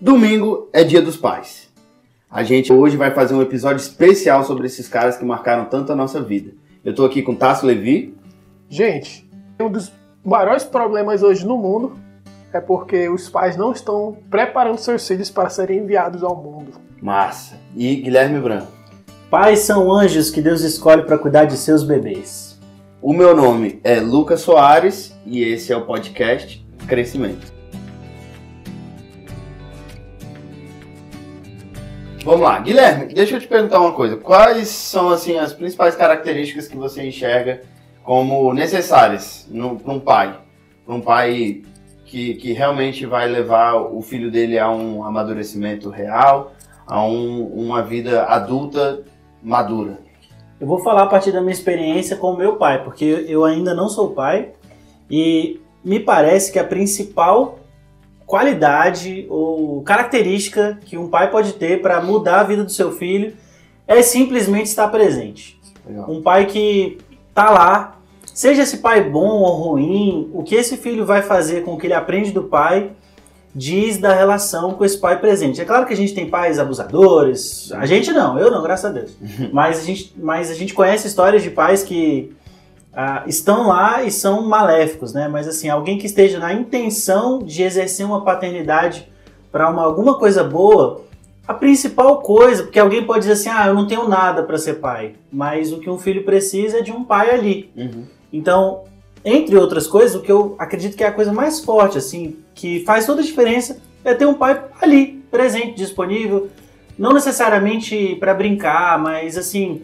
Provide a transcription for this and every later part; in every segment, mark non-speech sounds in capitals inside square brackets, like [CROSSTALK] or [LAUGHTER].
Domingo é dia dos pais. A gente hoje vai fazer um episódio especial sobre esses caras que marcaram tanto a nossa vida. Eu tô aqui com Tasso Levi. Gente, um dos maiores problemas hoje no mundo é porque os pais não estão preparando seus filhos para serem enviados ao mundo. Massa. E Guilherme Branco. Pais são anjos que Deus escolhe para cuidar de seus bebês. O meu nome é Lucas Soares e esse é o podcast Crescimento. Vamos lá, Guilherme, deixa eu te perguntar uma coisa. Quais são assim as principais características que você enxerga como necessárias para um pai? Para um pai que, que realmente vai levar o filho dele a um amadurecimento real, a um, uma vida adulta madura? Eu vou falar a partir da minha experiência com o meu pai, porque eu ainda não sou pai e me parece que a principal qualidade ou característica que um pai pode ter para mudar a vida do seu filho é simplesmente estar presente. Legal. Um pai que tá lá, seja esse pai bom ou ruim, o que esse filho vai fazer com o que ele aprende do pai diz da relação com esse pai presente. É claro que a gente tem pais abusadores, a gente não, eu não, graças a Deus. [LAUGHS] mas, a gente, mas a gente conhece histórias de pais que ah, estão lá e são maléficos, né? Mas assim, alguém que esteja na intenção de exercer uma paternidade para alguma coisa boa, a principal coisa, porque alguém pode dizer assim, ah, eu não tenho nada para ser pai, mas o que um filho precisa é de um pai ali. Uhum. Então, entre outras coisas, o que eu acredito que é a coisa mais forte, assim, que faz toda a diferença, é ter um pai ali, presente, disponível, não necessariamente para brincar, mas assim,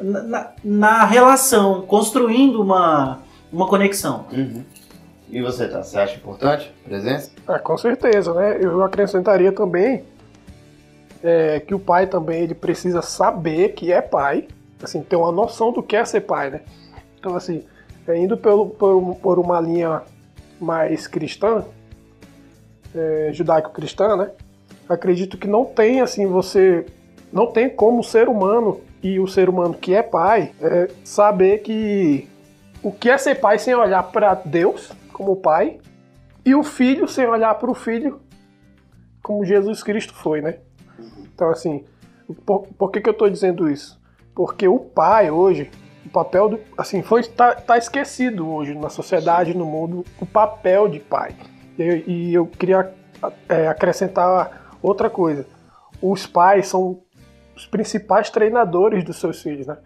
na, na relação, construindo uma, uma conexão. Uhum. E você, tá? Você acha importante a presença? É, com certeza, né? Eu acrescentaria também é, que o pai também ele precisa saber que é pai, assim, ter uma noção do que é ser pai, né? Então, assim, é, indo pelo, por, por uma linha mais cristã, é, judaico-cristã, né? Acredito que não tem, assim, você... Não tem como o ser humano e o ser humano que é pai é saber que o que é ser pai sem olhar para Deus como pai e o filho sem olhar para o filho como Jesus Cristo foi, né? Então assim, por, por que, que eu estou dizendo isso? Porque o pai hoje, o papel do, assim, foi tá, tá esquecido hoje na sociedade, no mundo, o papel de pai. E, e eu queria é, acrescentar outra coisa. Os pais são os principais treinadores dos seus filhos, né?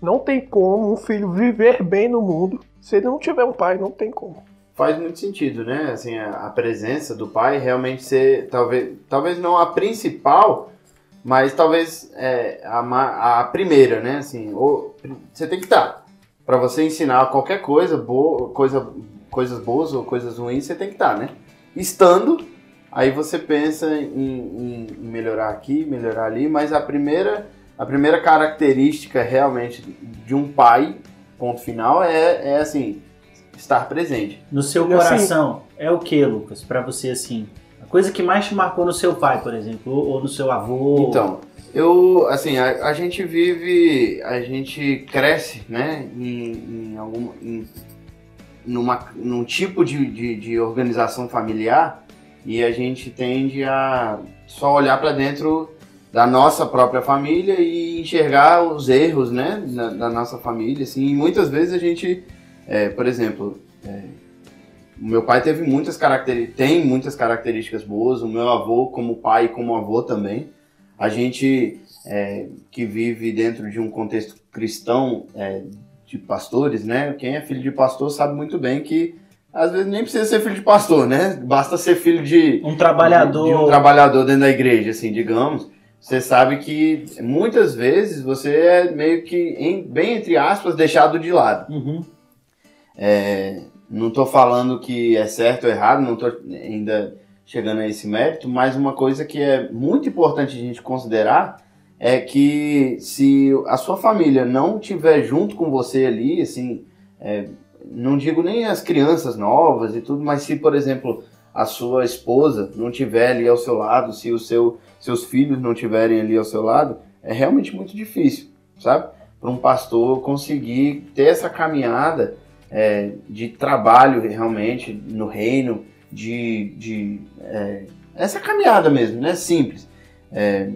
Não tem como um filho viver bem no mundo se ele não tiver um pai, não tem como. Faz muito sentido, né? Assim, a, presença do pai realmente ser, talvez, talvez não a principal, mas talvez é, a, a primeira, né? Assim, ou, você tem que estar. Para você ensinar qualquer coisa, boa, coisa, coisas boas ou coisas ruins, você tem que estar, né? Estando, Aí você pensa em, em, melhorar aqui, melhorar ali, mas a primeira, a primeira característica realmente de um pai, ponto final, é, é assim, estar presente. No seu assim, coração, assim, é o que, Lucas, para você assim? A coisa que mais te marcou no seu pai, por exemplo, ou, ou no seu avô? Então, eu, assim, a, a, gente vive, a gente cresce, né, em, em algum, em, numa, num tipo de, de, de organização familiar e a gente tende a só olhar para dentro da nossa própria família e enxergar os erros, né, da, da nossa família, assim, e muitas vezes a gente, é, por exemplo, é, o meu pai teve muitas características, tem muitas características boas, o meu avô como pai e como avô também, a gente é, que vive dentro de um contexto cristão é, de pastores, né, quem é filho de pastor sabe muito bem que às vezes nem precisa ser filho de pastor, né? Basta ser filho de um trabalhador, de, de um trabalhador dentro da igreja, assim, digamos. Você sabe que muitas vezes você é meio que, em, bem entre aspas, deixado de lado. Uhum. É, não estou falando que é certo ou errado, não estou ainda chegando a esse mérito, mas uma coisa que é muito importante a gente considerar é que se a sua família não estiver junto com você ali, assim, é, não digo nem as crianças novas e tudo, mas se, por exemplo, a sua esposa não tiver ali ao seu lado, se os seu, seus filhos não tiverem ali ao seu lado, é realmente muito difícil, sabe? Para um pastor conseguir ter essa caminhada é, de trabalho realmente no reino, de, de é, essa caminhada mesmo, né? Simples. É,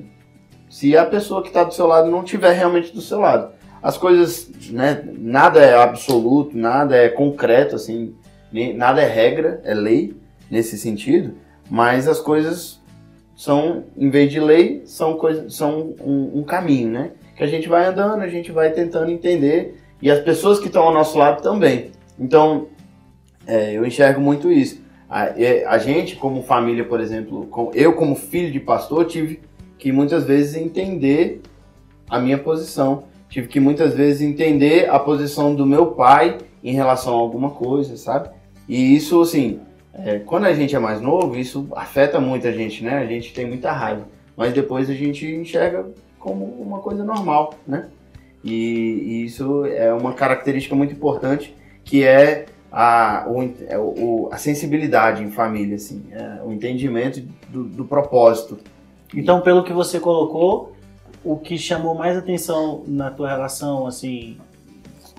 se a pessoa que está do seu lado não estiver realmente do seu lado. As coisas, né? Nada é absoluto, nada é concreto, assim, nada é regra, é lei nesse sentido, mas as coisas são, em vez de lei, são, coisa, são um, um caminho, né? Que a gente vai andando, a gente vai tentando entender e as pessoas que estão ao nosso lado também. Então, é, eu enxergo muito isso. A, a, gente, como família, por exemplo, com, eu como filho de pastor, tive que muitas vezes entender a minha posição. Tive que muitas vezes entender a posição do meu pai em relação a alguma coisa, sabe? E isso, assim, é, quando a gente é mais novo, isso afeta muito a gente, né? A gente tem muita raiva. Mas depois a gente enxerga como uma coisa normal, né? E, e isso é uma característica muito importante que é a, o, é a sensibilidade em família, assim, é, o entendimento do, do propósito. Então, pelo que você colocou, o que chamou mais atenção na tua relação, assim,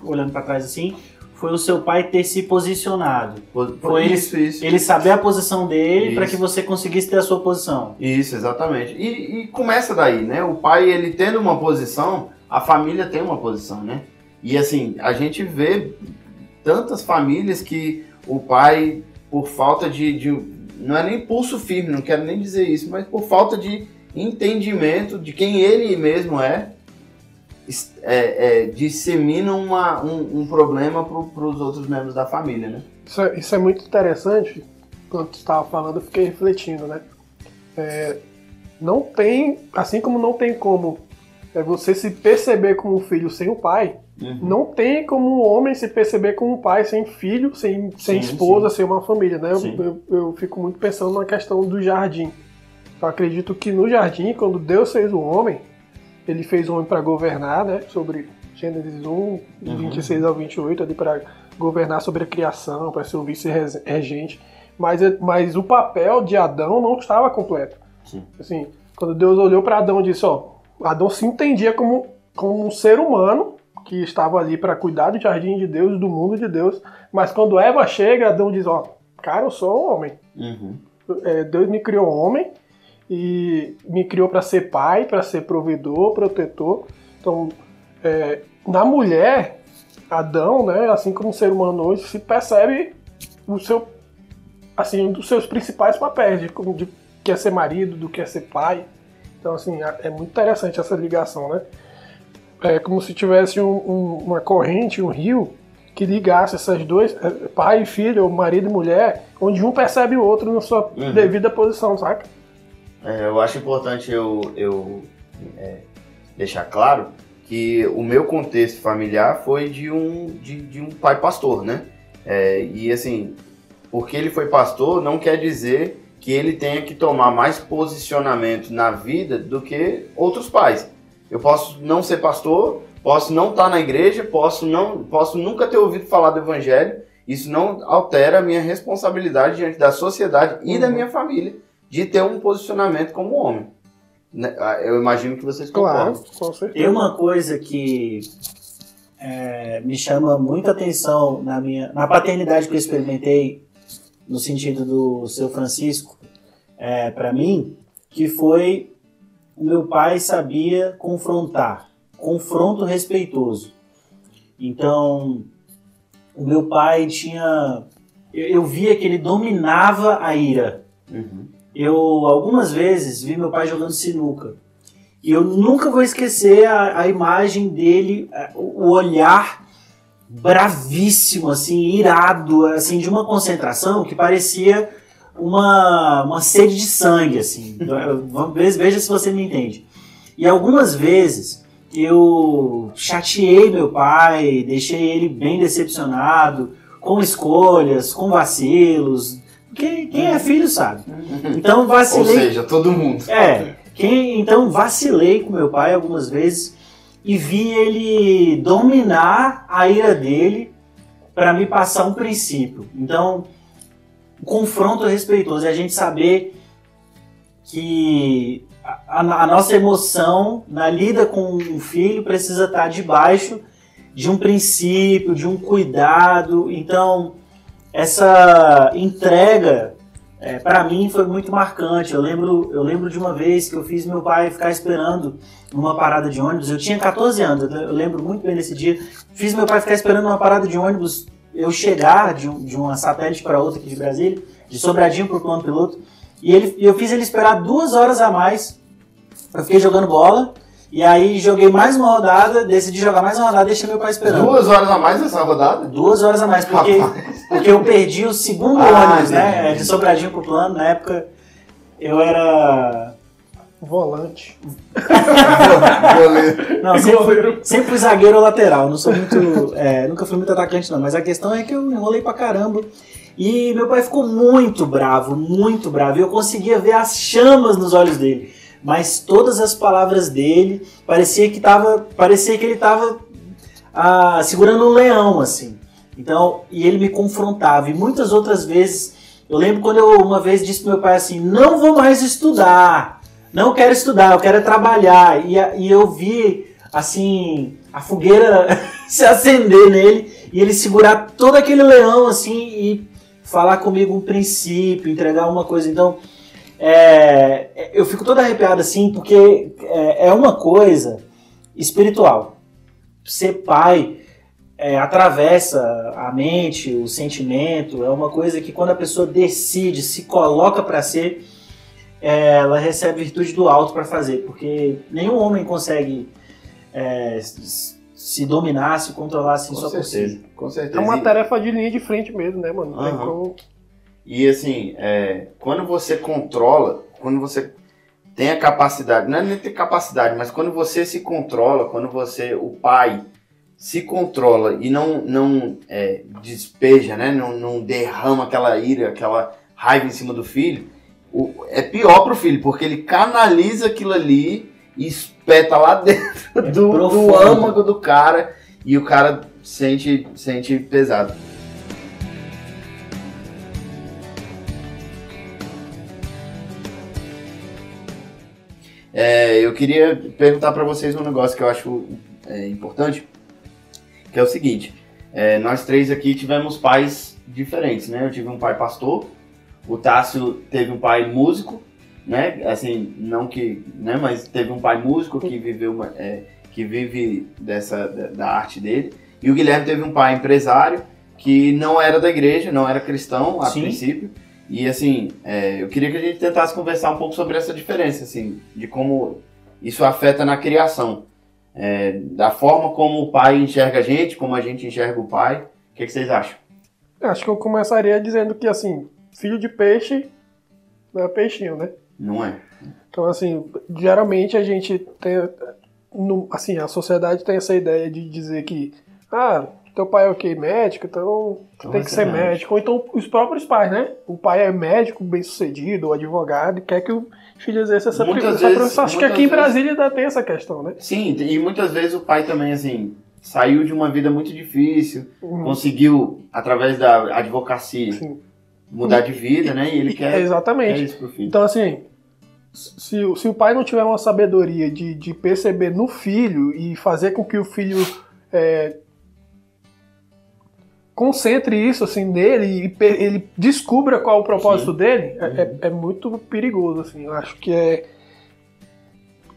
olhando para trás assim, foi o seu pai ter se posicionado. Foi isso, ele, isso. ele saber a posição dele para que você conseguisse ter a sua posição. Isso, exatamente. E, e, começa daí, né? O pai, ele tendo uma posição, a família tem uma posição, né? E assim, a gente vê tantas famílias que o pai, por falta de, de não é nem pulso firme, não quero nem dizer isso, mas por falta de entendimento de quem ele mesmo é, é, é, dissemina uma, um, um problema para os outros membros da família, né? Isso é, isso é muito interessante. Quando você estava falando, eu fiquei refletindo, né? É, não tem, assim como não tem como é você se perceber como filho sem o pai, uhum. não tem como um homem se perceber como pai sem filho, sem, sem sim, esposa, sim. sem uma família, né? Eu, eu, eu, fico muito pensando na questão do jardim. Eu acredito que no jardim, quando Deus fez o homem, ele fez o homem para governar, né? Sobre Gênesis 1, uhum. 26 ao 28, ali para governar sobre a criação, para ser o vice-regente. Mas, mas o papel de Adão não estava completo. Sim. Assim, quando Deus olhou para Adão e disse, ó, Adão se entendia como, como um ser humano que estava ali para cuidar do jardim de Deus, do mundo de Deus. Mas quando Eva chega, Adão diz, ó, cara, eu sou um homem. Uhum. É, Deus me criou homem e me criou para ser pai, para ser provedor, protetor. Então, é, na mulher, Adão, né, assim como o ser humano hoje, se percebe o seu, assim, um dos seus principais papéis, de, de que é ser marido, do que é ser pai. Então, assim, é, muito interessante essa ligação, né? É como se tivesse um, um, uma corrente, um rio, que ligasse essas duas, é, pai e filho, ou marido e mulher, onde um percebe o outro na sua uhum. devida posição, saca? É, eu acho importante eu, eu é, deixar claro que o meu contexto familiar foi de um, de, de um pai pastor, né? É, e assim, porque ele foi pastor não quer dizer que ele tenha que tomar mais posicionamento na vida do que outros pais. Eu posso não ser pastor, posso não estar na igreja, posso não, posso nunca ter ouvido falar do evangelho. Isso não altera a minha responsabilidade diante da sociedade e uhum. da minha família de ter um posicionamento como homem. Né? Ah, eu imagino que vocês concordam. Claro, com certeza. Tem uma coisa que é, me chama muita atenção na minha na paternidade que eu experimentei no sentido do seu Francisco é, para mim, que foi o meu pai sabia confrontar, confronto respeitoso. Então, o meu pai tinha. Eu, eu via que ele dominava a ira. Uhum. Eu, algumas vezes, vi meu pai jogando sinuca. E eu nunca vou esquecer a, a imagem dele, o olhar bravíssimo, assim, irado, assim, de uma concentração que parecia uma, uma sede de sangue, assim. [LAUGHS] Veja se você me entende. E algumas vezes eu chateei meu pai, deixei ele bem decepcionado, com escolhas, com vacilos. Quem, quem é filho sabe. Então vacilei. Ou seja, todo mundo. É. Quem, então vacilei com meu pai algumas vezes e vi ele dominar a ira dele para me passar um princípio. Então um confronto respeitoso, é a gente saber que a, a, nossa emoção na lida com um filho precisa estar debaixo de um princípio, de um cuidado. Então, essa entrega é, para mim foi muito marcante. Eu lembro, eu lembro de uma vez que eu fiz meu pai ficar esperando numa parada de ônibus. Eu tinha 14 anos, eu lembro muito bem desse dia. Fiz meu pai ficar esperando numa parada de ônibus, eu chegar de, um, de uma satélite para outra aqui de Brasília, de Sobradinho para o plano piloto. E ele, eu fiz ele esperar duas horas a mais. Eu fiquei jogando bola. E aí joguei mais uma rodada, decidi jogar mais uma rodada e deixei meu pai esperando. Duas horas a mais nessa rodada? Duas horas a mais, porque, porque eu perdi o segundo ah, ônibus, né? De Sobradinho pro plano. Na época eu era. Volante. [LAUGHS] não, sempre fui, sempre fui zagueiro ou lateral. Não sou muito. É, nunca fui muito atacante, não. Mas a questão é que eu enrolei pra caramba. E meu pai ficou muito bravo, muito bravo. E eu conseguia ver as chamas nos olhos dele mas todas as palavras dele parecia que tava, parecia que ele estava ah, segurando um leão assim. Então, e ele me confrontava e muitas outras vezes, eu lembro quando eu uma vez disse pro meu pai assim: "Não vou mais estudar. Não quero estudar, eu quero é trabalhar". E, e eu vi assim a fogueira [LAUGHS] se acender nele e ele segurar todo aquele leão assim e falar comigo um princípio, entregar uma coisa. Então, é, eu fico todo arrepiado assim, porque é, é uma coisa espiritual. Ser pai é, atravessa a mente, o sentimento, é uma coisa que quando a pessoa decide, se coloca para ser, é, ela recebe virtude do alto para fazer, porque nenhum homem consegue é, se dominar, se controlar assim com só certeza, por si. Com certeza. É uma tarefa de linha de frente mesmo, né, mano? Uhum. E assim, é, quando você controla, quando você tem a capacidade, não é nem ter capacidade, mas quando você se controla, quando você, o pai, se controla e não, não é, despeja, né? Não, não, derrama aquela ira, aquela raiva em cima do filho, o, é pior pro filho, porque ele canaliza aquilo ali e espeta lá dentro é do, do âmago do cara e o cara sente, sente pesado. É, eu queria perguntar para vocês um negócio que eu acho é, importante, que é o seguinte: é, nós três aqui tivemos pais diferentes, né? Eu tive um pai pastor, o Tássio teve um pai músico, né? Assim, não que, né? Mas teve um pai músico que viveu, é, que vive dessa da, da arte dele, e o Guilherme teve um pai empresário que não era da igreja, não era cristão a Sim. princípio e assim, é, eu queria que a gente tentasse conversar um pouco sobre essa diferença, assim, de como isso afeta na criação. É, da forma como o pai enxerga a gente, como a gente enxerga o pai. O que, que vocês acham? Acho que eu começaria dizendo que, assim, filho de peixe não é peixinho, né? Não é. Então, assim, geralmente a gente tem. Assim, a sociedade tem essa ideia de dizer que, ah, teu pai é o quê? Médico, então, então tem que ser médico. médico. Ou então os próprios pais, né? O pai é médico, bem sucedido, ou advogado, e quer que o filho exerça essa, muitas essa profissão. Acho que aqui vezes... em Brasília ainda tem essa questão, né? Sim, e muitas vezes o pai também, assim, saiu de uma vida muito difícil, uhum. conseguiu, através da advocacia, Sim. mudar de vida, né? E ele quer. [LAUGHS] Exatamente. isso pro filho. Então, assim, se, se o pai não tiver uma sabedoria de, de perceber no filho e fazer com que o filho é, concentre isso assim nele e ele descubra qual é o propósito Sim. dele, é, é, uhum. é, muito perigoso, assim. Eu acho que é.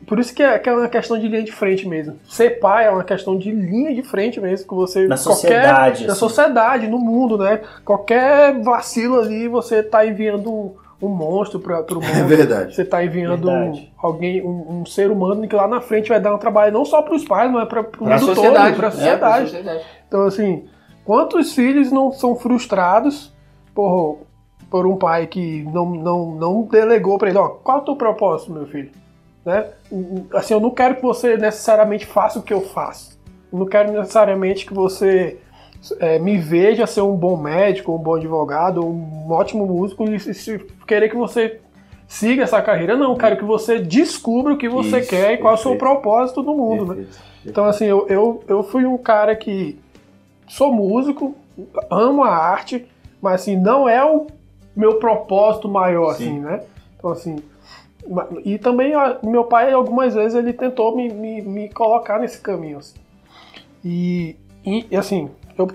Por isso que é, que é uma questão de linha de frente mesmo. Ser pai é uma questão de linha de frente mesmo, que você. Na qualquer, sociedade. Na assim. sociedade, no mundo, né? Qualquer vacilo ali, você tá enviando um monstro para o [LAUGHS] mundo. É verdade. Você está enviando verdade. alguém, um, um, ser humano que lá na frente vai dar um trabalho não só para os pais, mas para o mundo sociedade. todo, para a sociedade. É, sociedade. Então, assim, Quantos filhos não são frustrados por, por um pai que não, não, não delegou para ele, ó, qual é o teu propósito, meu filho? Né? Assim, eu não quero que você necessariamente faça o que eu faço. Eu não quero necessariamente que você é, me veja ser um bom médico, um bom advogado, um ótimo músico e se, querer que você siga essa carreira. Não, eu quero que você descubra o que você Isso, quer e qual é o seu propósito no mundo. Né? Então, assim, eu, eu, eu fui um cara que sou músico, amo a arte, mas assim, não é o meu propósito maior, Sim. assim, né? Então, assim. E também meu pai, algumas vezes, ele tentou me, me, me colocar nesse caminho, assim. E, e, assim, eu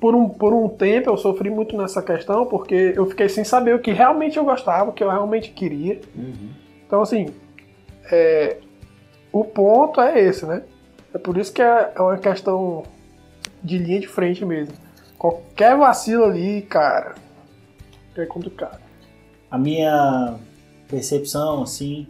por um, por um tempo eu sofri muito nessa questão, porque eu fiquei sem saber o que realmente eu gostava, o que eu realmente queria. Uhum. Então, assim, é, o ponto é esse, né? É por isso que é, é uma questão de linha de frente mesmo. Qualquer vacilo ali, cara, é complicado. A minha percepção, assim,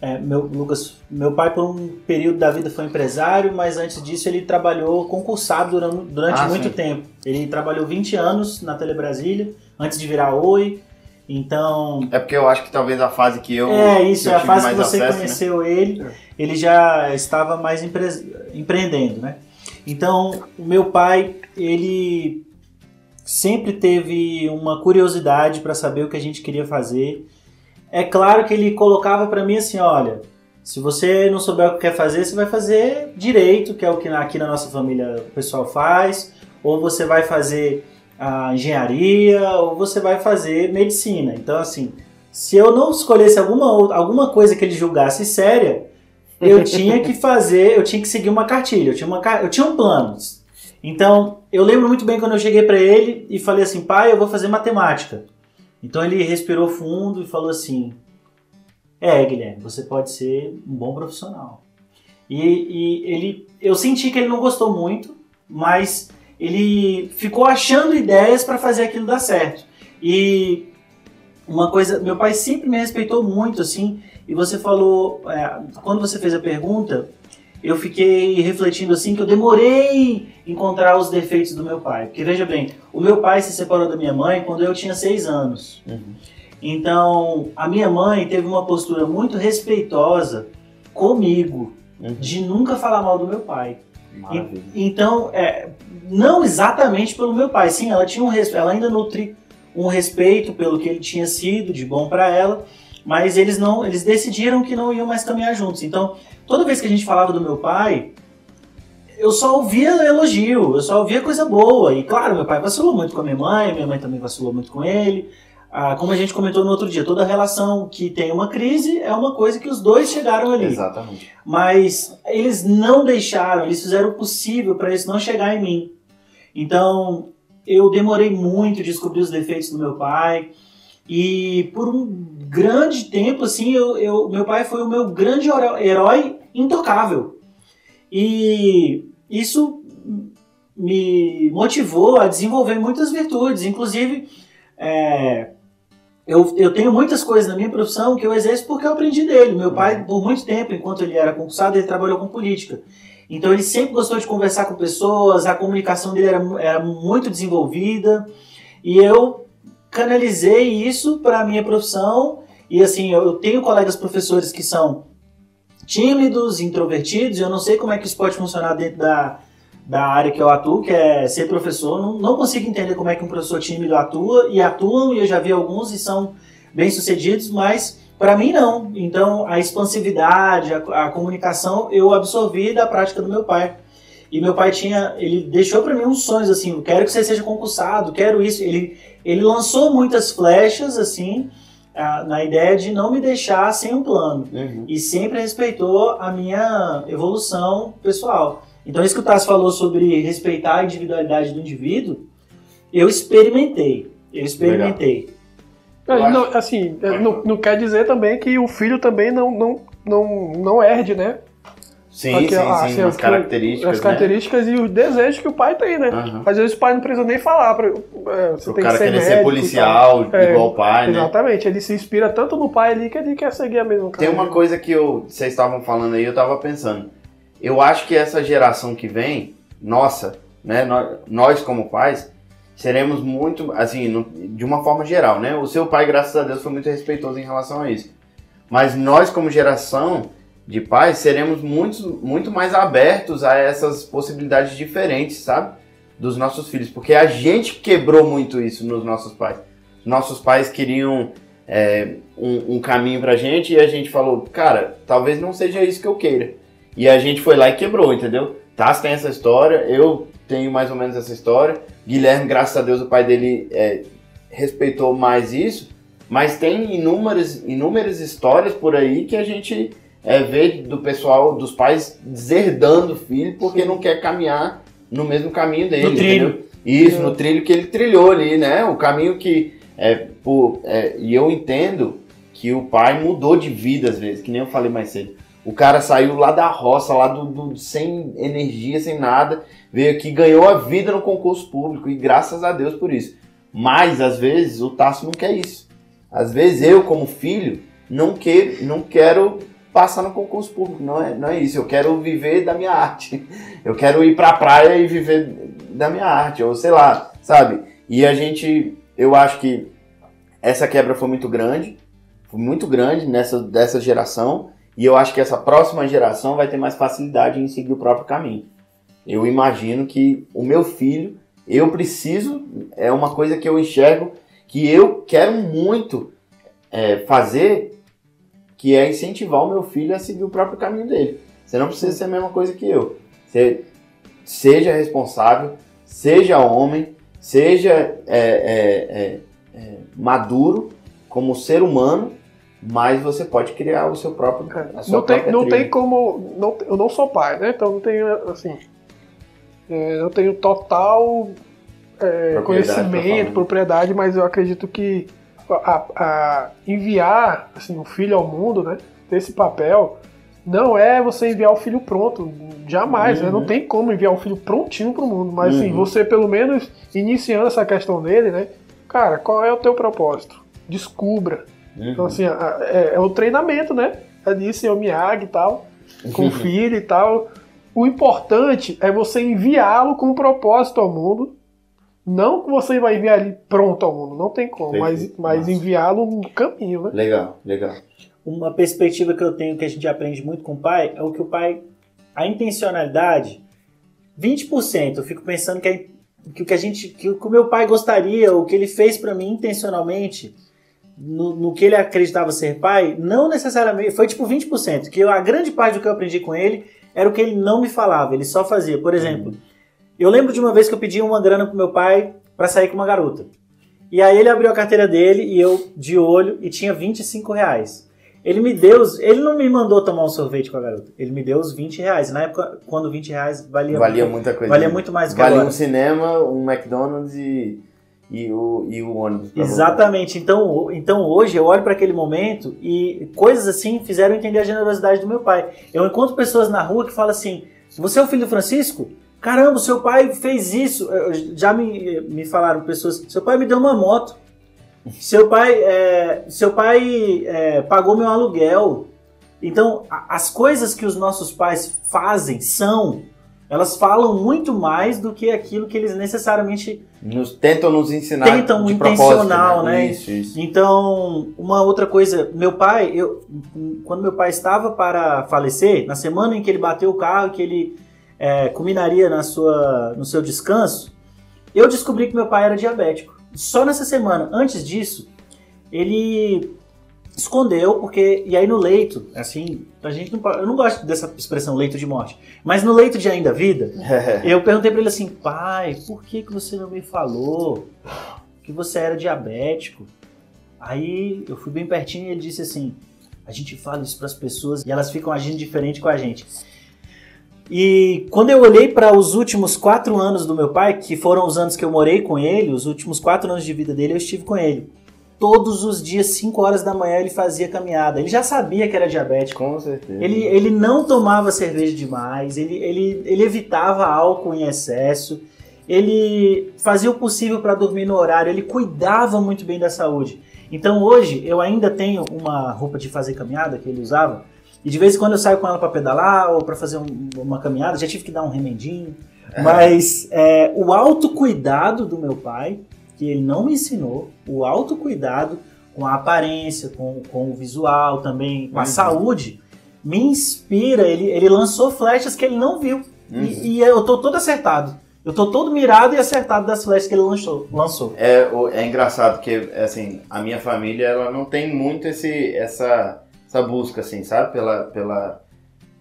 é, meu, Lucas, meu pai por um período da vida foi empresário, mas antes disso ele trabalhou concursado durante, durante Ah, muito sim. tempo. Ele trabalhou 20 anos na Telebrasília, antes de virar Oi. Então, É porque eu acho que talvez a fase que eu. é isso, eu é a fase que você acesso, né? conheceu ele, ele já estava mais empre- empreendendo, né? Então, o meu pai, ele sempre teve uma curiosidade para saber o que a gente queria fazer. É claro que ele colocava para mim assim, olha, se você não souber o que quer fazer, você vai fazer direito, que é o que aqui na nossa família o pessoal faz, ou você vai fazer a engenharia, ou você vai fazer medicina. Então, assim, se eu não escolhesse alguma, alguma coisa que ele julgasse séria, eu tinha que fazer, eu tinha que seguir uma cartilha, eu tinha, uma, eu tinha um plano. Então, eu lembro muito bem quando eu cheguei para ele e falei assim, pai, eu vou fazer matemática. Então ele respirou fundo e falou assim, é, Guilherme, você pode ser um bom profissional. E, e ele, eu senti que ele não gostou muito, mas ele ficou achando ideias para fazer aquilo dar certo. E uma coisa, meu pai sempre me respeitou muito, assim, e você falou, é, quando você fez a pergunta, eu fiquei refletindo assim que eu demorei em encontrar os defeitos do meu pai. Porque veja bem, o meu pai se separou da minha mãe quando eu tinha seis anos. Uhum. Então, a minha mãe teve uma postura muito respeitosa comigo, Uhum. de nunca falar mal do meu pai. Maravilha. Então, é, não exatamente pelo meu pai, sim, ela tinha um res- ela ainda nutre um respeito pelo que ele tinha sido de bom para ela, mas eles não, eles decidiram que não iam mais caminhar juntos. Então, toda vez que a gente falava do meu pai, eu só ouvia elogio, eu só ouvia coisa boa. E claro, meu pai vacilou muito com a minha mãe, minha mãe também vacilou muito com ele. Ah, como a gente comentou no outro dia, toda relação que tem uma crise é uma coisa que os dois chegaram ali Exatamente. mas eles não deixaram, eles fizeram o possível para isso não chegar em mim. Então, eu demorei muito descobrir os defeitos do meu pai e por um grande tempo assim, eu, eu- meu pai foi o meu grande herói intocável. E isso me motivou a desenvolver muitas virtudes, inclusive é, eu, eu tenho muitas coisas na minha profissão que eu exerço porque eu aprendi dele. Meu pai, por muito tempo, enquanto ele era concursado, ele trabalhou com política. Então ele sempre gostou de conversar com pessoas, a comunicação dele era, era muito desenvolvida e eu canalizei isso para a minha profissão. E assim, eu tenho colegas professores que são tímidos, introvertidos, e eu não sei como é que isso pode funcionar dentro da, da área que eu atuo, que é ser professor. Não, não consigo entender como é que um professor tímido atua, e atuam, e eu já vi alguns e são bem-sucedidos, mas para mim não. Então, a expansividade, a, a comunicação, eu absorvi da prática do meu pai. E meu pai tinha, ele deixou para mim uns sonhos assim, quero que você seja concursado, quero isso. Ele, ele lançou muitas flechas assim, na ideia de não me deixar sem um plano Uhum. e sempre respeitou a minha evolução pessoal. Então, isso que o Tassi falou sobre respeitar a individualidade do indivíduo, eu experimentei. Eu experimentei. É, não, assim, não, não quer dizer também que o filho também não, não, não, não herde, né? Sim, Aqui, sim, ó, sim. assim, as características. As características e os desejos que o pai tem, né? Né? Aham. Às vezes o pai não precisa nem falar. Pra, é, você O tem cara que ser querer ser policial. É, igual o pai, né? Exatamente, ele se inspira tanto no pai ali que ele quer seguir a mesma Tem carreira. uma coisa que eu, vocês estavam falando aí, eu tava pensando. Eu acho que essa geração que vem, nossa, né, nós, nós como pais, seremos muito, assim, de uma forma geral, né? O seu pai, graças a Deus, foi muito respeitoso em relação a isso. Mas nós, como geração de pais, seremos muito, muito mais abertos a essas possibilidades diferentes, sabe? Dos nossos filhos. Porque a gente quebrou muito isso nos nossos pais. Nossos pais queriam é, um, um caminho pra gente e a gente falou, cara, talvez não seja isso que eu queira. E a gente foi lá e quebrou, entendeu? Tassi tem essa história, eu tenho mais ou menos essa história. Guilherme, graças a Deus, o pai dele é, respeitou mais isso. Mas tem inúmeras, inúmeras histórias por aí que a gente é, vê do pessoal, dos pais deserdando o filho porque não quer caminhar no mesmo caminho dele, No trilho. entendeu? Isso, É. no trilho que ele trilhou ali, né? O caminho que. É, por, é, e eu entendo que o pai mudou de vida às vezes, que nem eu falei mais cedo. O cara saiu lá da roça, lá do, do- sem energia, sem nada, veio aqui, ganhou a vida no concurso público e graças a Deus por isso. Mas às vezes o Tasso não quer isso. Às vezes eu, como filho, não quero, não quero passar no concurso público. Não é, não é isso. Eu quero viver da minha arte. Eu quero ir pra praia e viver da minha arte, ou sei lá, sabe? E a gente, eu acho que essa quebra foi muito grande, foi muito grande nessa dessa geração, e eu acho que essa próxima geração vai ter mais facilidade em seguir o próprio caminho. Eu imagino que o meu filho, eu preciso, é uma coisa que eu enxergo que eu quero muito é, fazer, que é incentivar o meu filho a seguir o próprio caminho dele. Você não precisa ser a mesma coisa que eu. Você seja responsável, seja homem, seja é, é, é, é, maduro como ser humano, mas você pode criar o seu próprio. A sua Não tem, não trilha. tem como. Não, eu não sou pai, né? Então não tenho, assim. é, eu tenho total é, conhecimento, propriedade, mas eu acredito que a, a- enviar assim, o filho ao mundo, né? Ter esse papel, não é você enviar o filho pronto. Jamais, né? Uhum. Não tem como enviar um filho prontinho pro mundo. Mas assim, Uhum. você pelo menos iniciando essa questão dele, né? Cara, qual é o teu propósito? Descubra. Uhum. Então, assim, é, é o treinamento, né? É disso, é o Miyagi e tal, com o filho e tal. O importante é você enviá-lo com um propósito ao mundo. Não que você vai enviar ele pronto ao mundo, não tem como, mas, Perfeito, mas enviá-lo no caminho, né? Legal, legal. Uma perspectiva que eu tenho que a gente aprende muito com o pai é o que o pai. A intencionalidade, 20%. Eu fico pensando que, a- que o que a gente. que o que o meu pai gostaria, o que ele fez pra mim intencionalmente, no, no que ele acreditava ser pai, não necessariamente. Foi tipo 20%. Que eu- a grande parte do que eu aprendi com ele era o que ele não me falava, ele só fazia. Por exemplo, eu lembro de uma vez que eu pedi uma grana pro meu pai pra sair com uma garota. E aí ele abriu a carteira dele e eu, de olho, e tinha 25 reais. Ele me deu, ele não me mandou tomar um sorvete com a garota. Ele me deu os 20 reais. Na época, quando 20 reais valia, Valia muito, muita coisa. valia muito mais do que Valia agora. um cinema, um McDonald's e, e, o, e o ônibus. Exatamente. Então, então hoje eu olho para aquele momento e coisas assim fizeram entender a generosidade do meu pai. Eu encontro pessoas na rua que falam assim: Você é o filho do Francisco? Caramba, seu pai fez isso. Já me, me falaram pessoas: Seu pai me deu uma moto. Seu pai, é, seu pai é, pagou meu aluguel. Então, a- as coisas que os nossos pais fazem são, elas falam muito mais do que aquilo que eles necessariamente Nos, tentam nos ensinar Tentam de intencional, propósito, né? Isso, isso. Então, uma outra coisa, meu pai, eu, quando meu pai estava para falecer, na semana em que ele bateu o carro, que ele é, culminaria na sua, no seu descanso, eu descobri que meu pai era diabético. Só nessa semana. Antes disso, ele escondeu, porque. E aí no leito, assim, a gente não, eu não gosto dessa expressão leito de morte, mas no leito de ainda vida, [LAUGHS] eu perguntei pra ele assim, pai, por que, que você não me falou que você era diabético? Aí eu fui bem pertinho e ele disse assim, a gente fala isso pras pessoas e elas ficam agindo diferente com a gente. E quando eu olhei para os últimos quatro anos do meu pai, que foram os anos que eu morei com ele, os últimos quatro anos de vida dele, eu estive com ele. Todos os dias, 5 horas da manhã, ele fazia caminhada. Ele já sabia que era diabético. Com certeza. Ele, ele não tomava cerveja demais, ele, ele, ele evitava álcool em excesso, ele fazia o possível para dormir no horário, ele cuidava muito bem da saúde. Então hoje eu ainda tenho uma roupa de fazer caminhada que ele usava, e de vez em quando eu saio com ela para pedalar ou para fazer um- uma caminhada, já tive que dar um remendinho, mas é, o autocuidado do meu pai, que ele não me ensinou, o autocuidado com a aparência, com, com o visual também, com a Uhum. saúde, me inspira. Ele, ele lançou flechas que ele não viu. Uhum. E, e eu tô todo acertado. Eu tô todo mirado e acertado das flechas que ele lançou. lançou. É, é engraçado porque assim a minha família ela não tem muito esse essa, essa busca assim sabe? Pela, pela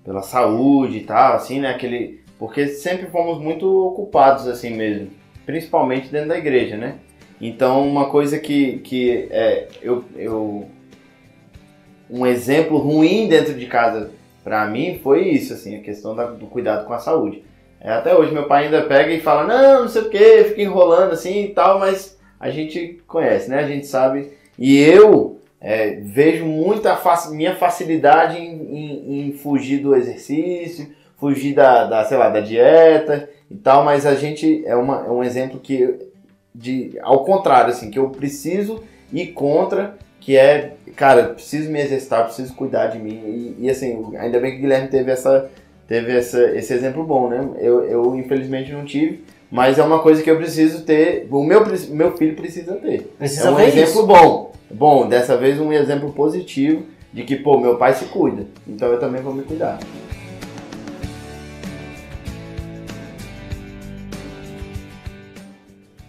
pela saúde e tal assim né? Aquele porque sempre fomos muito ocupados assim mesmo. Principalmente dentro da igreja né? Então uma coisa que que é, eu, eu um exemplo ruim dentro de casa pra mim foi isso assim a questão da- do cuidado com a saúde. É, até hoje meu pai ainda pega e fala, não, não sei o que, fica enrolando assim e tal, mas a gente conhece, né? A gente sabe. E eu é, vejo muita fac... minha facilidade em, em, em, fugir do exercício, fugir da, da, sei lá, da dieta e tal, mas a gente é, uma, é um exemplo que de ao contrário, assim, que eu preciso ir contra, que é, cara, preciso me exercitar, preciso cuidar de mim. E, e assim, ainda bem que o Guilherme teve essa teve essa, esse exemplo bom, né? Eu, eu infelizmente não tive, mas é uma coisa que eu preciso ter, o meu, meu filho precisa ter. Precisa é um exemplo isso. bom. Bom, dessa vez um exemplo positivo de que, pô, meu pai se cuida, então eu também vou me cuidar.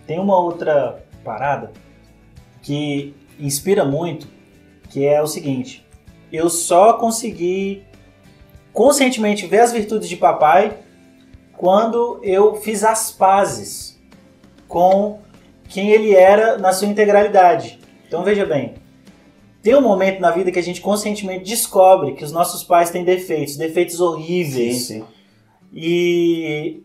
Tem uma outra parada que inspira muito, que é o seguinte: eu só consegui conscientemente ver as virtudes de papai quando eu fiz as pazes com quem ele era na sua integralidade. Então veja bem, tem um momento na vida que a gente conscientemente descobre que os nossos pais têm defeitos, defeitos horríveis. Sim, sim. E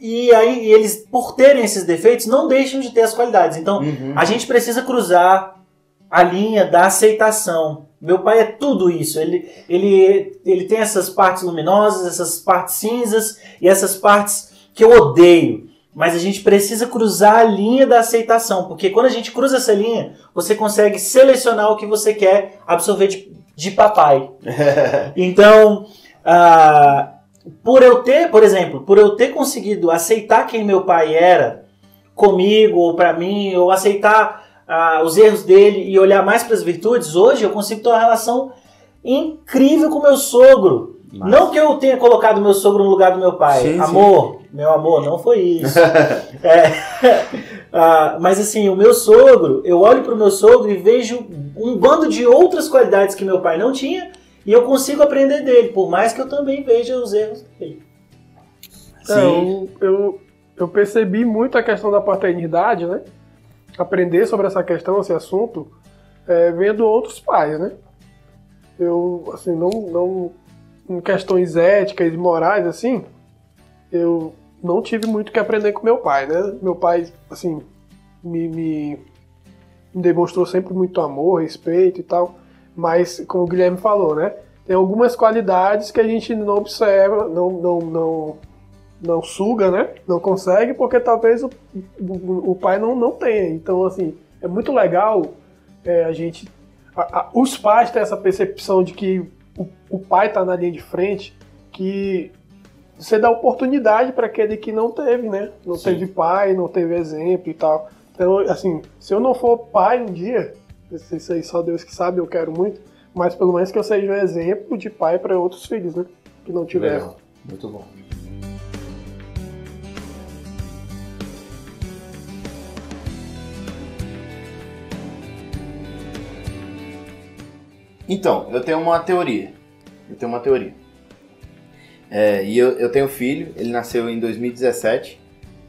e aí eles, por terem esses defeitos, não deixam de ter as qualidades. Então Uhum. a gente precisa cruzar a linha da aceitação. Meu pai é tudo isso. Ele, ele, ele tem essas partes luminosas, essas partes cinzas e essas partes que eu odeio. Mas a gente precisa cruzar a linha da aceitação, porque quando a gente cruza essa linha, você consegue selecionar o que você quer absorver de, de papai. [LAUGHS] Então, ah, por eu ter, por exemplo, por eu ter conseguido aceitar quem meu pai era comigo ou para mim, ou aceitar ah, os erros dele e olhar mais para as virtudes, hoje eu consigo ter uma relação incrível com meu sogro. Massa. Não que eu tenha colocado meu sogro no lugar do meu pai. Sim, sim. amor, meu amor, não foi isso. [LAUGHS] É, [LAUGHS] ah, mas assim, o meu sogro, eu olho para o meu sogro e vejo um bando de outras qualidades que meu pai não tinha e eu consigo aprender dele, por mais que eu também veja os erros dele. É, eu, eu, eu percebi muito a questão da paternidade, né? Aprender sobre essa questão, esse assunto, é, vendo outros pais, né? Eu, assim, não, não. Em questões éticas e morais, assim, eu não tive muito que aprender com meu pai, né? Meu pai, assim, me, me demonstrou sempre muito amor, respeito e tal, mas, como o Guilherme falou, né? Tem algumas qualidades que a gente não observa, não, não, não, não suga, né? Não consegue, porque talvez o, o, o pai não, não tenha. Então, assim, é muito legal é, a gente. a- a- os pais têm essa percepção de que o, o pai está na linha de frente, que você dá oportunidade para aquele que não teve, né? Não Sim. teve pai, não teve exemplo e tal. Então, assim, se eu não for pai um dia, isso aí só Deus que sabe, eu quero muito, mas pelo menos que eu seja um exemplo de pai para outros filhos, né? Que não tiveram. Muito bom. Então, eu tenho uma teoria. Eu tenho uma teoria. É, e eu, eu tenho filho, ele nasceu em 2017.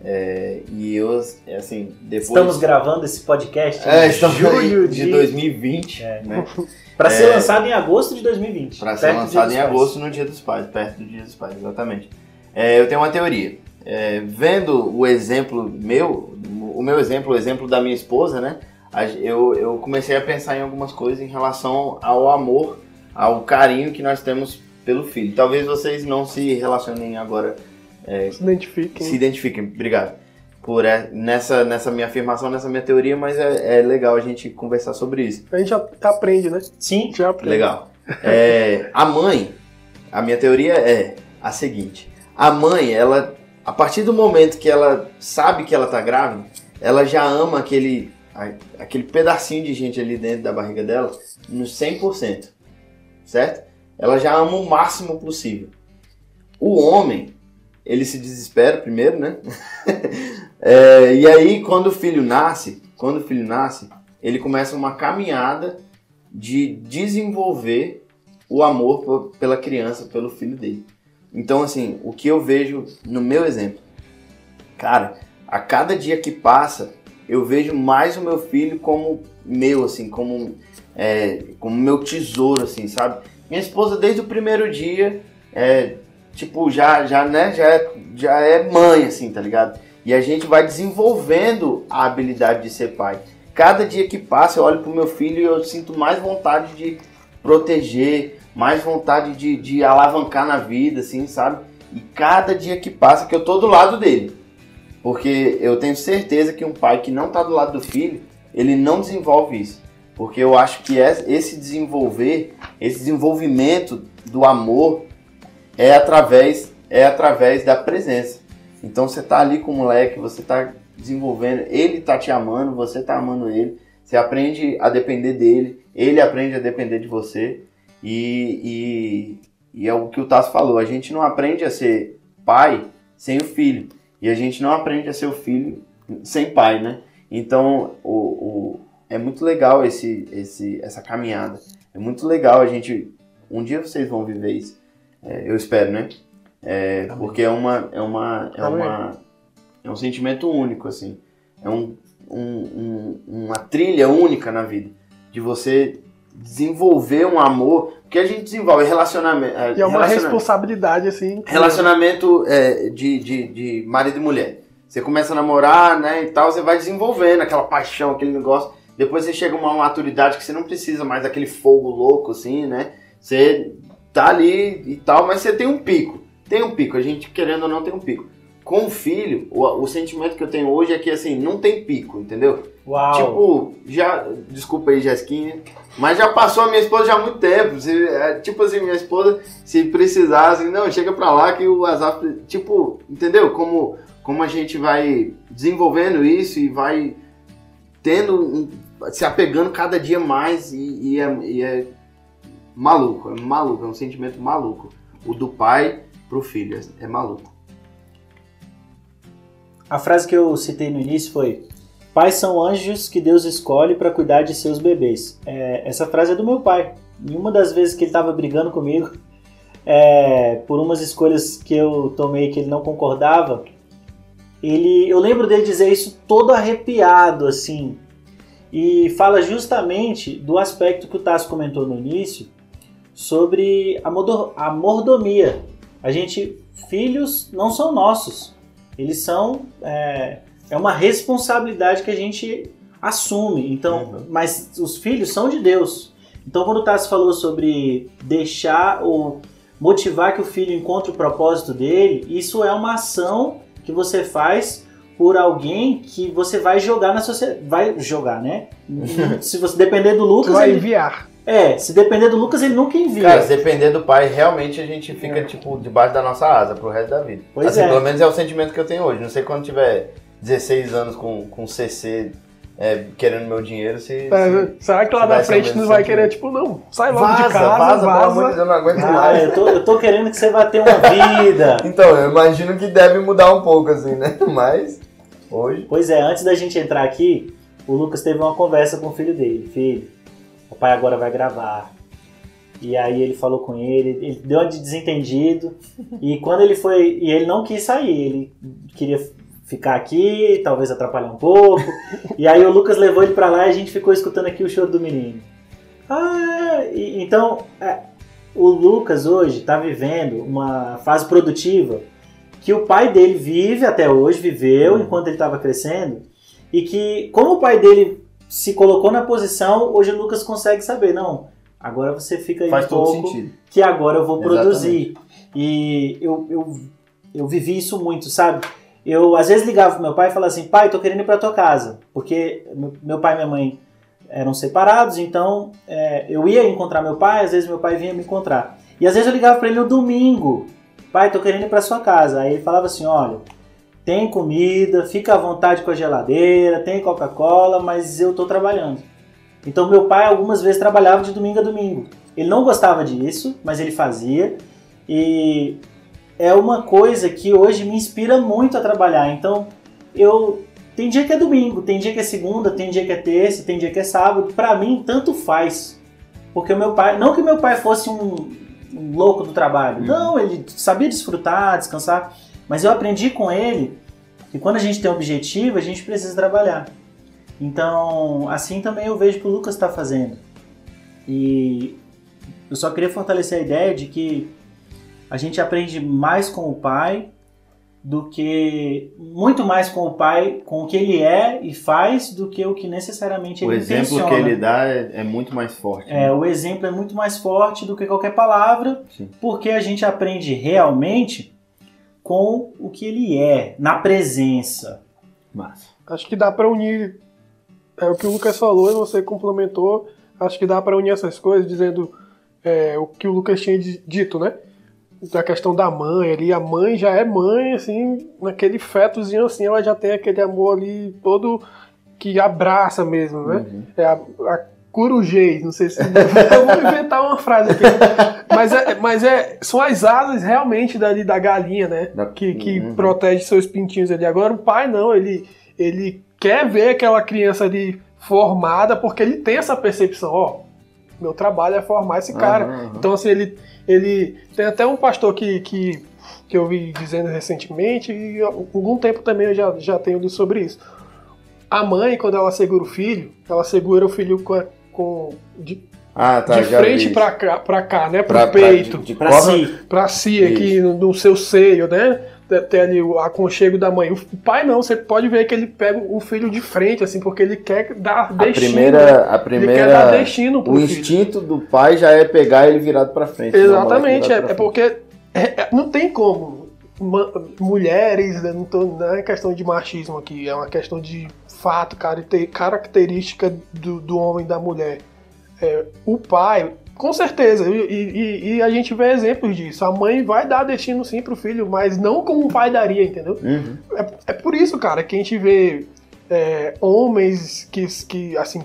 é, e eu, é, assim, depois. Estamos gravando esse podcast É, em julho aí de 2020, É. né? [LAUGHS] para ser É. lançado em agosto de 2020. Para ser lançado em Pais. agosto no Dia dos Pais, perto do Dia dos Pais, exatamente. É, eu tenho uma teoria. É, vendo o exemplo meu, o meu exemplo, o exemplo da minha esposa, né? Eu, eu comecei a pensar em algumas coisas em relação ao amor, ao carinho que nós temos pelo filho. Talvez vocês não se relacionem agora, Se identifiquem. se identifiquem, obrigado, por é, nessa, nessa minha afirmação, nessa minha teoria, mas é, é legal a gente conversar sobre isso. A gente já aprende, né? Sim, já aprende. Legal. É, a mãe, a minha teoria é a seguinte: a mãe, ela, a partir do momento que ela sabe que ela tá grávida, ela já ama aquele, aquele pedacinho de gente ali dentro da barriga dela no 100%, certo? Ela já ama o máximo possível. O homem, ele se desespera primeiro, né? [LAUGHS] É, e aí, quando o filho nasce, quando o filho nasce, ele começa uma caminhada de desenvolver o amor pela criança, pelo filho dele. Então, assim, o que eu vejo no meu exemplo, cara, a cada dia que passa, eu vejo mais o meu filho como meu, assim, como, é, como meu tesouro, assim, sabe? Minha esposa, desde o primeiro dia, é, tipo, já, já, né, já, é- já é mãe, assim, tá ligado? E a gente vai desenvolvendo a habilidade de ser pai. Cada dia que passa, eu olho pro meu filho e eu sinto mais vontade de proteger, mais vontade de, de alavancar na vida, assim, sabe? E cada dia que passa que eu tô do lado dele. Porque eu tenho certeza que um pai que não tá do lado do filho, ele não desenvolve isso. Porque eu acho que esse desenvolver, esse desenvolvimento do amor é através, é através da presença. Então você tá ali com o moleque, você tá desenvolvendo, ele tá te amando, você tá amando ele, você aprende a depender dele, ele aprende a depender de você. E, e, e é o que o Tasso falou, a gente não aprende a ser pai sem o filho. E a gente não aprende a ser o filho sem pai, né? Então o, o- é muito legal esse, esse, essa caminhada. É muito legal a gente. Um dia vocês vão viver isso. É, eu espero, né? É, porque é uma, é uma, é uma, é um sentimento único, assim. É um, um- um- uma trilha única na vida de você desenvolver um amor, porque a gente desenvolve relacionamento, E é uma responsabilidade, assim. relacionamento é, de, de, de marido e mulher. Você começa a namorar, né, e tal, você vai desenvolvendo aquela paixão, aquele negócio. Depois você chega a uma maturidade que você não precisa mais daquele fogo louco, assim, né? Você tá ali e tal, mas você tem um pico. Tem um pico, a gente querendo ou não tem um pico. Com o filho, o, o sentimento que eu tenho hoje é que, assim, não tem pico, entendeu? Uau! Tipo, já. Desculpa aí, Jesquinha. Mas já passou a minha esposa já há muito tempo. Se, é, tipo assim, minha esposa, se precisasse, não, chega pra lá que o azar. Tipo, entendeu? Como, como a gente vai desenvolvendo isso e vai tendo. um- se apegando cada dia mais e, e é, e é maluco, é maluco, é um sentimento maluco. O do pai pro filho, é, é maluco. A frase que eu citei no início foi: Pais são anjos que Deus escolhe para cuidar de seus bebês. É, essa frase é do meu pai. Em uma das vezes que ele estava brigando comigo é, por umas escolhas que eu tomei que ele não concordava, ele, eu lembro dele dizer isso todo arrepiado assim. E fala justamente do aspecto que o Tasso comentou no início sobre a, a mordomia. A gente, filhos não são nossos. Eles são. É, é uma responsabilidade que a gente assume. Então, Uhum. mas os filhos são de Deus. Então, quando o Tassi falou sobre deixar ou motivar que o filho encontre o propósito dele, isso é uma ação que você faz por alguém que você vai jogar na sociedade. Vai jogar, né? [LAUGHS] se você depender do Tu Lucas, vai ele, enviar. É, se depender do Lucas, ele nunca envia. Cara, se depender do pai, realmente a gente fica, tipo, debaixo da nossa asa pro resto da vida. Pois assim, é. Pelo menos é o sentimento que eu tenho hoje. Não sei quando tiver 16 anos com, com CC é, querendo meu dinheiro, se. É, se... será que lá se na frente não vai querer, tipo, não, sai logo Vaza, de casa, vaza, vaza. pelo amor de Deus, eu não aguento Ah, mais. eu tô, eu tô querendo que você vá ter uma vida. [LAUGHS] Então, eu imagino que deve mudar um pouco, assim, né? [LAUGHS] Mas, hoje. Pois é, antes da gente entrar aqui, o Lucas teve uma conversa com o filho dele. Filho, o pai agora vai gravar. E aí ele falou com ele, ele deu de desentendido. [LAUGHS] E quando ele foi. E ele não quis sair, ele queria ficar aqui, talvez atrapalhar um pouco. E aí o Lucas levou ele pra lá e a gente ficou escutando aqui o choro do menino. Ah, e- então é, o Lucas hoje tá vivendo uma fase produtiva que o pai dele vive até hoje, viveu Uhum. enquanto ele estava crescendo, e que, como o pai dele se colocou na posição, hoje o Lucas consegue saber, não, agora você fica aí Faz um todo pouco, sentido. que agora eu vou Exatamente. produzir. E eu, eu, eu vivi isso muito, sabe? Eu às vezes ligava pro meu pai e falava assim, pai, tô querendo ir pra tua casa, porque meu- pai e minha mãe eram separados, então é, eu ia encontrar meu pai, às vezes meu pai vinha me encontrar. E às vezes eu ligava pra ele no domingo, pai, tô querendo ir pra sua casa. Aí ele falava assim, olha, tem comida, fica à vontade com a geladeira, tem Coca-Cola, mas eu tô trabalhando. Então meu pai algumas vezes trabalhava de domingo a domingo. Ele não gostava disso, mas ele fazia. E é uma coisa que hoje me inspira muito a trabalhar. Então eu tem dia que é domingo, tem dia que é segunda, tem dia que é terça, tem dia que é sábado. Pra mim tanto faz. Porque o meu pai, não que meu pai fosse um, um louco do trabalho. Uhum. Não, ele sabia desfrutar, descansar, mas eu aprendi com ele que quando a gente tem um objetivo, a gente precisa trabalhar. Então, assim também eu vejo que o Lucas está fazendo. E eu só queria fortalecer a ideia de que a gente aprende mais com o pai do que muito mais com o pai, com o que ele é e faz do que o que necessariamente O ele exemplo intenciona. que ele dá é, é muito mais forte. né? É, o exemplo é muito mais forte do que qualquer palavra, Sim. porque a gente aprende realmente com o que ele é, na presença. Massa. Acho que dá pra unir é o que o Lucas falou e você complementou. Acho que dá pra unir essas coisas dizendo é, o que o Lucas tinha di- dito, né? Da questão da mãe ali, a mãe já é mãe, assim, naquele fetozinho assim, ela já tem aquele amor ali todo que abraça mesmo, né? Uhum. É a, a corujez, não sei se. [LAUGHS] eu vou inventar uma frase aqui. Mas, é, mas é, são as asas realmente dali da galinha, né? Da- Que, que Uhum. protege seus pintinhos ali. Agora o pai não, ele, ele quer ver aquela criança ali formada porque ele tem essa percepção, ó. Meu trabalho é formar esse cara. Aham. Então, assim, ele, ele. Tem até um pastor que, que, que eu vi dizendo recentemente, e há algum tempo também eu já, já tenho lido sobre isso. A mãe, quando ela segura o filho, ela segura o filho com, a- com de, Ah, tá, de já frente pra cá, pra cá, né? Pro Pra- pra- peito, de- de Pra si. pra si, aqui no, no seu seio, né? Tem- ali o aconchego da mãe. O pai não, você pode ver que ele pega o filho de frente, assim, porque ele quer dar A destino. né? primeira, a Ele quer dar primeira, destino pro o filho. instinto do pai já é pegar ele virado pra frente. o Exatamente, é, é porque é- é- não tem como. Mulheres, né, não, tô, não é questão de machismo aqui, é uma questão de fato, caracter- característica do, do homem e da mulher. É, o pai, com certeza, e, e- e a gente vê exemplos disso. A mãe vai dar destino sim pro filho, mas não como o pai daria, entendeu? Uhum. É, é por isso, cara, que a gente vê é, homens que, que, assim,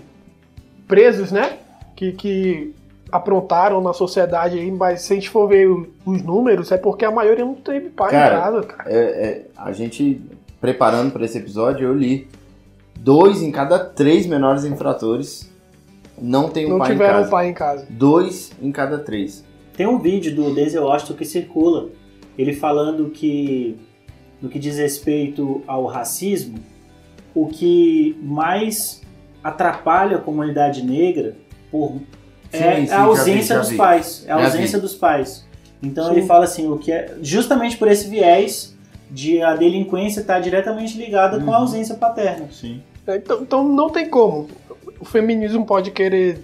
presos, né? Que, que aprontaram na sociedade aí, mas se a gente for ver os números, é porque a maioria não teve pai Cara, em casa, cara. É, é, a gente, preparando para esse episódio, eu li. Dois em cada três menores infratores não tem um Não pai em tiveram casa. pai em casa. Dois em cada três. Tem um vídeo do Denzel Washington que circula, ele falando que, no que diz respeito ao racismo, o que mais atrapalha a comunidade negra por, é Sim, sim, a ausência vi, dos vi. pais. É a ausência dos pais. Então Sim. ele fala assim, o que é justamente por esse viés de a delinquência estar diretamente ligada com a Uhum. ausência paterna. Sim. É, Então, então não tem como. O feminismo pode querer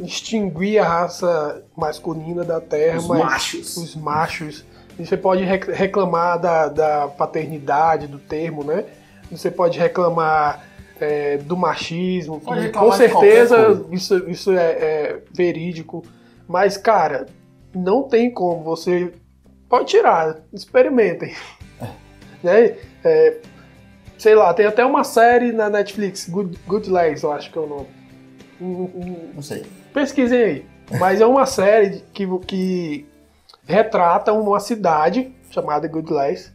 extinguir a raça masculina da Terra, Os mas machos. os machos. E Você pode rec- reclamar da, da paternidade, do termo, né? Você pode reclamar é, do machismo, Pode com certeza isso, isso é, é verídico. Mas, cara, não tem como você. Pode tirar, experimentem. [LAUGHS] né? É, sei lá, tem até uma série na Netflix, Good, Good Legs, eu acho que é o nome. Hum, hum, Não sei. Pesquisem aí. Mas é uma série que, que retrata uma cidade chamada Good Lies,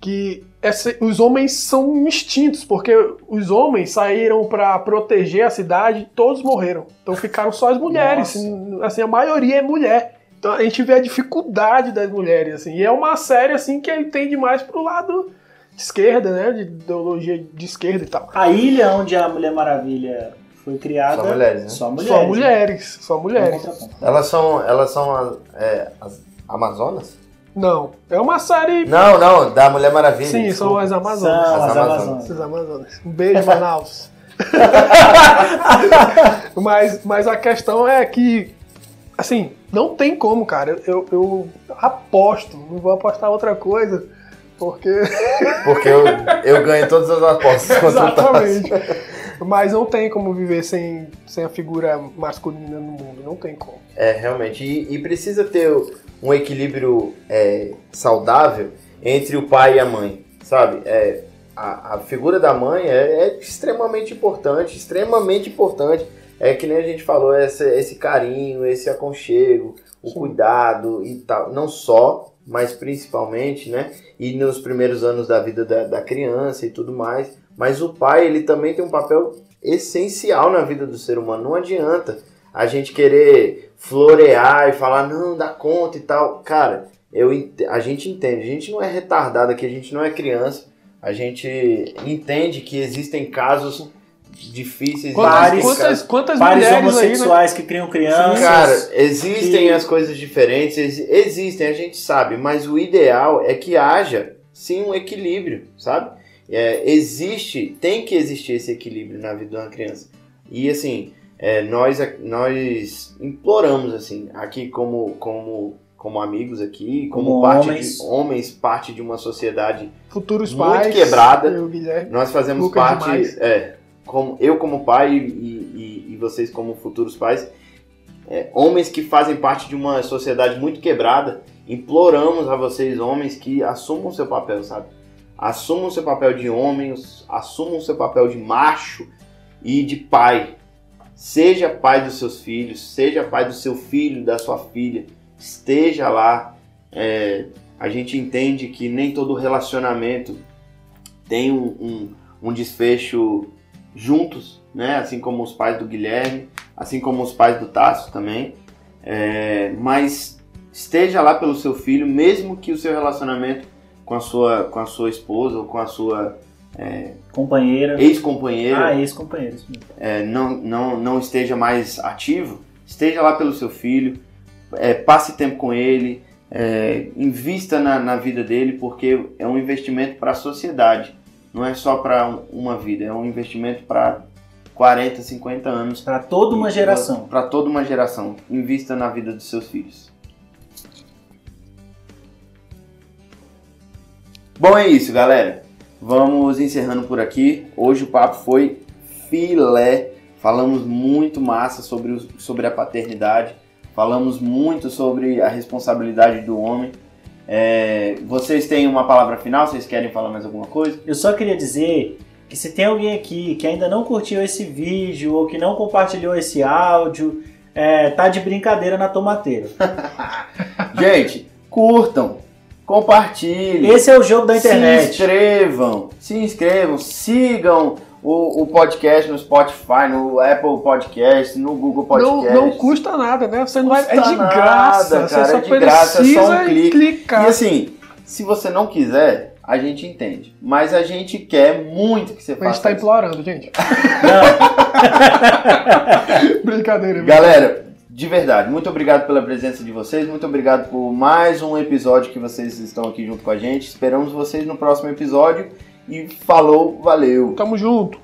que essa- os homens são extintos, porque os homens saíram para proteger a cidade, todos morreram. Então ficaram só as mulheres. Assim, a maioria é mulher. Então a gente vê a dificuldade das mulheres, assim. E é uma série assim que tende mais pro lado esquerda, né? De ideologia de esquerda e tal. A ilha onde a Mulher Maravilha foi criada. Só mulheres, né? Só mulheres. Só mulheres, só É um mulheres. Elas são, elas são as, é, as Amazonas? Não, é uma série. Não, não, da Mulher Maravilha. Sim, são desculpa. as Amazonas. São As as Amazonas. Amazonas. Esses Amazonas. Um beijo, [LAUGHS] Manaus. mas, mas a questão é que, assim, não tem como, cara. Eu, eu aposto, não vou apostar outra coisa, porque. [LAUGHS] Porque eu, eu ganho todas as apostas Tassi. Exatamente. Mas não tem como viver sem, sem a figura masculina no mundo, não tem como. É, realmente. E, e precisa ter um equilíbrio é, saudável entre o pai e a mãe, sabe? É, a, a figura da mãe é, é extremamente importante, extremamente importante. É que nem a gente falou, esse, esse carinho, esse aconchego, o Sim. cuidado e tal. Não só, mas principalmente, né? E nos primeiros anos da vida da, da criança e tudo mais. Mas o pai, ele também tem um papel essencial na vida do ser humano. Não adianta a gente querer florear e falar, não, dá conta e tal. Cara, eu, a gente entende, a gente não é retardado aqui, a gente não é criança. A gente entende que existem casos difíceis. Quantas, Pares, quantas, quantas Pares mulheres aí, né? homossexuais que criam crianças. Cara, existem que- as coisas diferentes, ex- existem, a gente sabe, mas o ideal é que haja sim um equilíbrio, sabe? É, existe, tem que existir esse equilíbrio na vida de uma criança. E assim, é, nós, nós imploramos assim, aqui como, como, como amigos aqui, como, Como parte homens. de homens, parte de uma sociedade Futuros muito pais. quebrada. Nós fazemos Lucas parte, demais. é, como, eu como pai e, e- e vocês como futuros pais, é, homens que fazem parte de uma sociedade muito quebrada, imploramos a vocês, homens, que assumam seu papel, sabe? Assumam seu papel de homem, assumam seu papel de macho e de pai. Seja pai dos seus filhos, seja pai do seu filho, da sua filha, esteja lá. É, a gente entende que nem todo relacionamento tem um, um, um desfecho juntos, né? Assim como os pais do Guilherme, assim como os pais do Tasso também. É, mas esteja lá pelo seu filho, mesmo que o seu relacionamento com a sua, com a sua esposa ou com a sua Companheira. ex-companheira Ah, ex-companheiros. é, não, não, não esteja mais ativo, esteja lá pelo seu filho, é, passe tempo com ele, é, invista na, na vida dele, porque é um investimento para a sociedade, não é só para uma vida, é um investimento para 40, 50 anos. Para toda uma geração. Para toda uma geração. Invista na vida dos seus filhos. Bom, é isso, galera. Vamos encerrando por aqui. Hoje o papo foi filé. Falamos muito massa sobre, sobre a paternidade. Falamos muito sobre a responsabilidade do homem. É, vocês têm uma palavra final? Vocês querem falar mais alguma coisa? Eu só queria dizer que se tem alguém aqui que ainda não curtiu esse vídeo ou que não compartilhou esse áudio, é, tá de brincadeira na tomateira. [LAUGHS] Gente, curtam, compartilhem. Esse é o jogo da Se internet. inscrevam, se inscrevam, sigam o, o podcast no Spotify, no Apple Podcast, no Google Não, Podcast. não custa nada, né? Você não vai. É de nada, graça. cara, você só é de graça, é só um clique. clicar. E assim, se você não quiser, a gente entende. Mas a gente quer muito que você a gente faça tá isso. implorando, gente. Não, [LAUGHS] Brincadeira. Galera, de verdade, muito obrigado pela presença de vocês, muito obrigado por mais um episódio que vocês estão aqui junto com a gente. Esperamos vocês no próximo episódio e falou, valeu! Tamo junto.